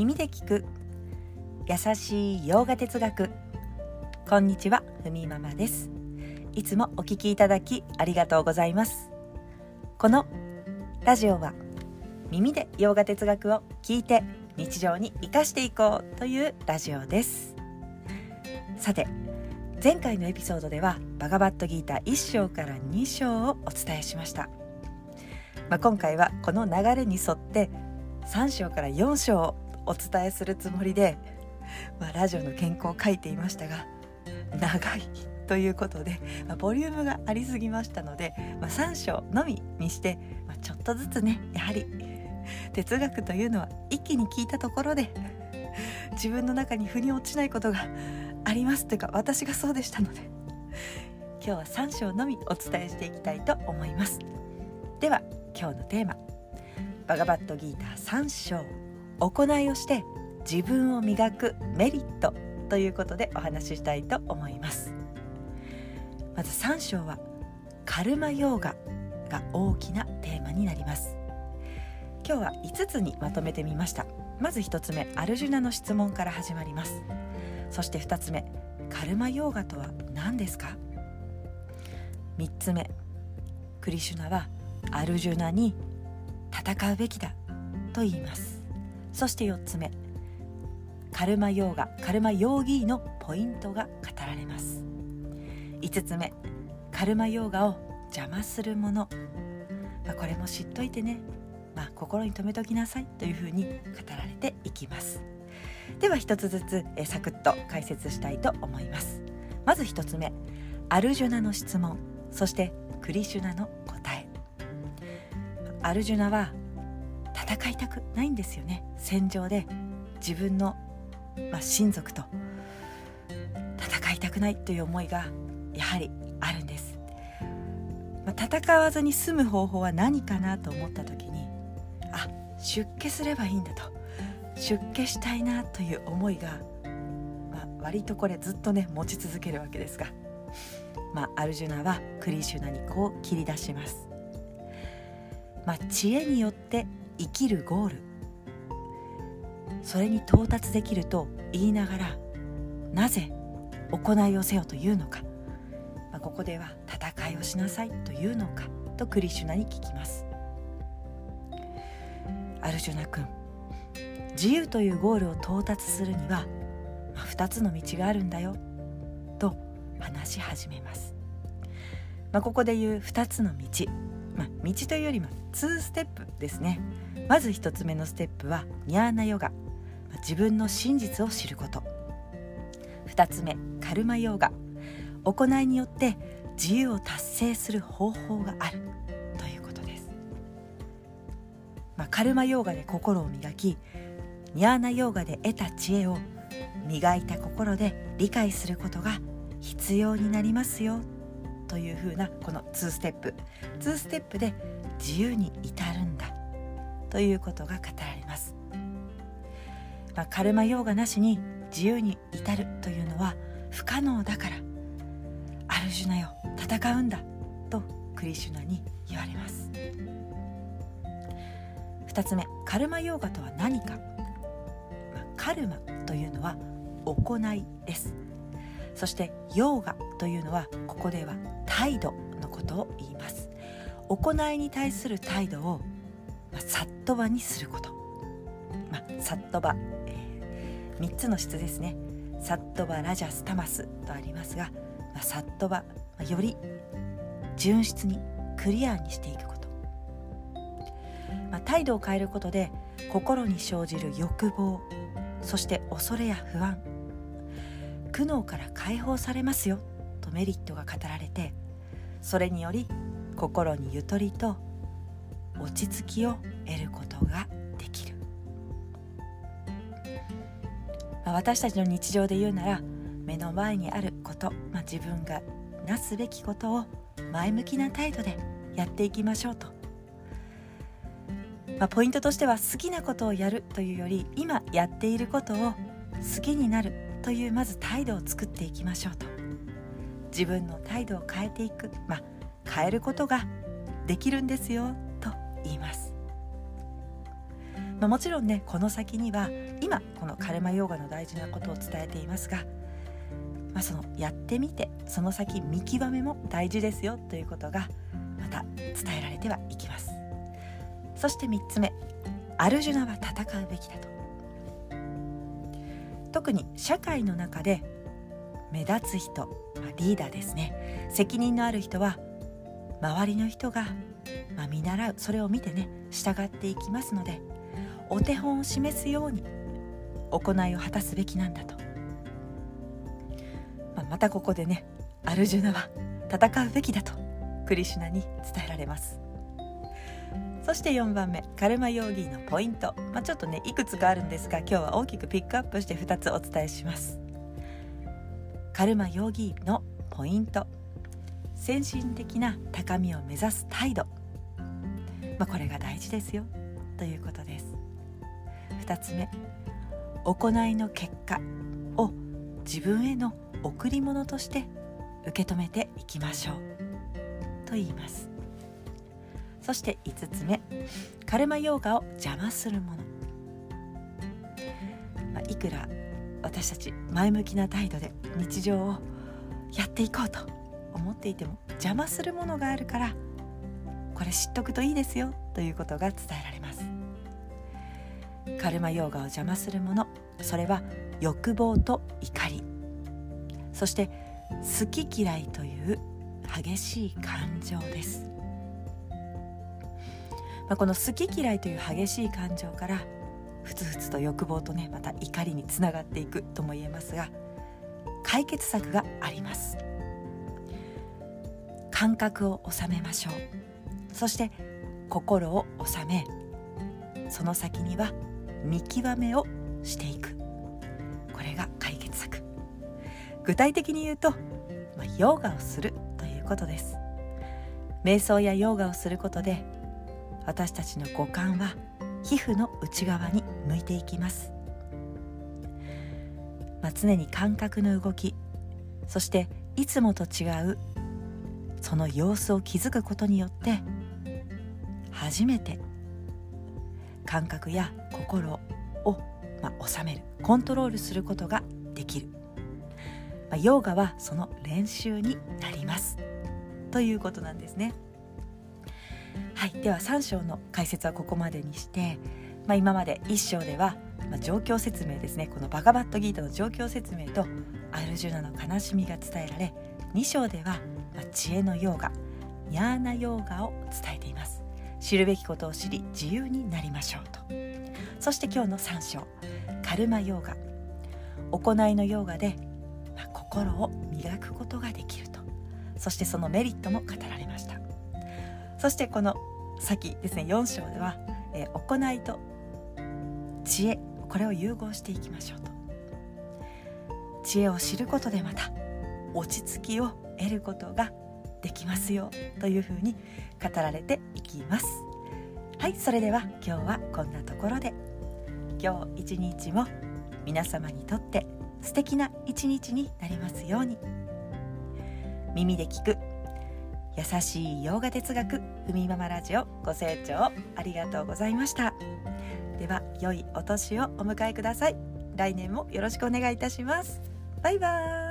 耳で聞く。優しい洋画哲学。こんにちはふみママです。いつもお聞きいただきありがとうございます。このラジオは耳で洋画哲学を聞いて日常に生かしていこうというラジオです。さて前回のエピソードではバガバットギータ1章から2章をお伝えしました、まあ、今回はこの流れに沿って3章から4章をお伝えするつもりで、まあ、ラジオの原稿を書いていましたが長いということで、まあ、ボリュームがありすぎましたので、まあ、3章のみにして、まあ、ちょっとずつねやはり哲学というのは一気に聞いたところで自分の中に腑に落ちないことがありますというか私がそうでしたので今日は3章のみお伝えしていきたいと思います。では今日のテーマ。バガバットギーター3章。行いをして自分を磨くメリットということでお話ししたいと思います。まず3章はカルマヨーガが大きなテーマになります。今日は5つにまとめてみました。まず1つ目アルジュナの質問から始まります。そして2つ目カルマヨーガとは何ですか？3つ目クリシュナはアルジュナに戦うべきだと言います。そして4つ目。カルマヨーガカルマヨーギーのポイントが語られます。5つ目。カルマヨーガを邪魔するもの、まあ、これも知っといてね、まあ、心に留めときなさい。というふうに語られていきます。では一つずつえサクッと解説したいと思います。まず1つ目。アルジュナの質問。そしてクリシュナの答え。アルジュナは戦いたくないんですよね戦場で自分の、まあ、親族と戦いたくないという思いがやはりあるんです、まあ、戦わずに済む方法は何かなと思った時にあ出家すればいいんだと出家したいなという思いが、まあ、割とこれずっとね持ち続けるわけですが、まあ、アルジュナはクリシュナにこう切り出します。まあ、知恵によって生きるゴール。それに到達できると言いながらなぜ行いをせよというのか、まあ、ここでは戦いをしなさいというのかとクリシュナに聞きます。アルジュナ君自由というゴールを到達するには、まあ、2つの道があるんだよと話し始めます、まあ、ここで言う2つの道、まあ、道というよりも2ステップですね。まず1つ目のステップはニャーナヨガ、自分の真実を知ること。2つ目カルマヨガ。行いによって自由を達成する方法がある。ということです、まあ、カルマヨーガで心を磨きニャーナヨーガで得た知恵を磨いた心で理解することが必要になりますよ。というふうなこの2ステップ。2ステップで自由に至るんだ。ということが語られます、まあ、カルマヨーガなしに自由に至るというのは不可能だからアルジュナよ戦うんだとクリシュナに言われます。2つ目カルマヨーガとは何か。カルマというのは行いです。そしてヨーガというのはここでは態度のことを言います。行いに対する態度を、まあ、サットバにすること、まあ、サットバ、えー、3つの質ですね。サットバラジャスタマスとありますが、まあ、サットバ、まあ、より純質にクリアにしていくこと、まあ、態度を変えることで心に生じる欲望そして恐れや不安。苦悩から解放されますよとメリットが語られてそれにより心にゆとりと落ち着きを得ることができる、まあ、私たちの日常で言うなら目の前にあること、まあ、自分がなすべきことを前向きな態度でやっていきましょうと。まあ、ポイントとしては好きなことをやるというより今やっていることを好きになるというまず態度を作っていきましょうと。自分の態度を変えていく、まあ、変えることができるんですよ。言います、まあ、もちろんねこの先には今このカルマヨーガの大事なことを伝えていますが、まあ、そのやってみてその先見極めも大事ですよということがまた伝えられてはいきます。そして3つ目アルジュナは戦うべきだと。特に社会の中で目立つ人リーダーですね。責任のある人は周りの人が、まあ、見習うそれを見てね従っていきますのでお手本を示すように行いを果たすべきなんだと、まあ、またここでねアルジュナは戦うべきだとクリシュナに伝えられます。そして4番目カルマヨーギーのポイント、まあ、ちょっとねいくつかあるんですが今日は大きくピックアップして2つお伝えします。カルマヨーギーのポイント。先進的な高みを目指す態度、まあ、これが大事ですよ。ということです。2つ目。行いの結果を自分への贈り物として受け止めていきましょう。と言います。そして5つ目。カルマヨーガを邪魔するもの、まあ、いくら私たち前向きな態度で日常をやっていこうと思っていても邪魔するものがあるからこれ知っとくといいですよということが伝えられます。カルマヨーガを邪魔するものそれは欲望と怒り。そして好き嫌いという激しい感情です。まあ、この好き嫌いという激しい感情からふつふつと欲望とねまた怒りにつながっていくとも言えますが解決策があります。感覚を収めましょう。そして心を収めその先には見極めをしていく。これが解決策。具体的に言うと、まあ、ヨガをするということです。瞑想やヨガをすることで私たちの五感は皮膚の内側に向いていきます、まあ、常に感覚の動きそしていつもと違うその様子を気づくことによって初めて感覚や心を、まあ、収めるコントロールすることができる、まあ、ヨーガはその練習になります。ということなんですね。はい、では3章の解説はここまでにして、まあ、今まで1章では、まあ、状況説明ですね。このバガバットギータの状況説明とアルジュナの悲しみが伝えられ2章では、知恵のヨーガニャーナヨーガを伝えています。知るべきことを知り自由になりましょうと。そして今日の3章カルマヨーガ。行いのヨーガで、まあ、心を磨くことができると。そしてそのメリットも語られました。そしてこの先ですね4章では、えー、行いと知恵これを融合していきましょうと。知恵を知ることでまた落ち着きを得ることができますよというふうに語られていきます。はいそれでは今日はこんなところで。今日一日も皆様にとって素敵な一日になりますように。耳で聞く。優しい洋画哲学ふみママラジオご清聴ありがとうございました。では良いお年をお迎えください。来年もよろしくお願いいたします。バイバーイ。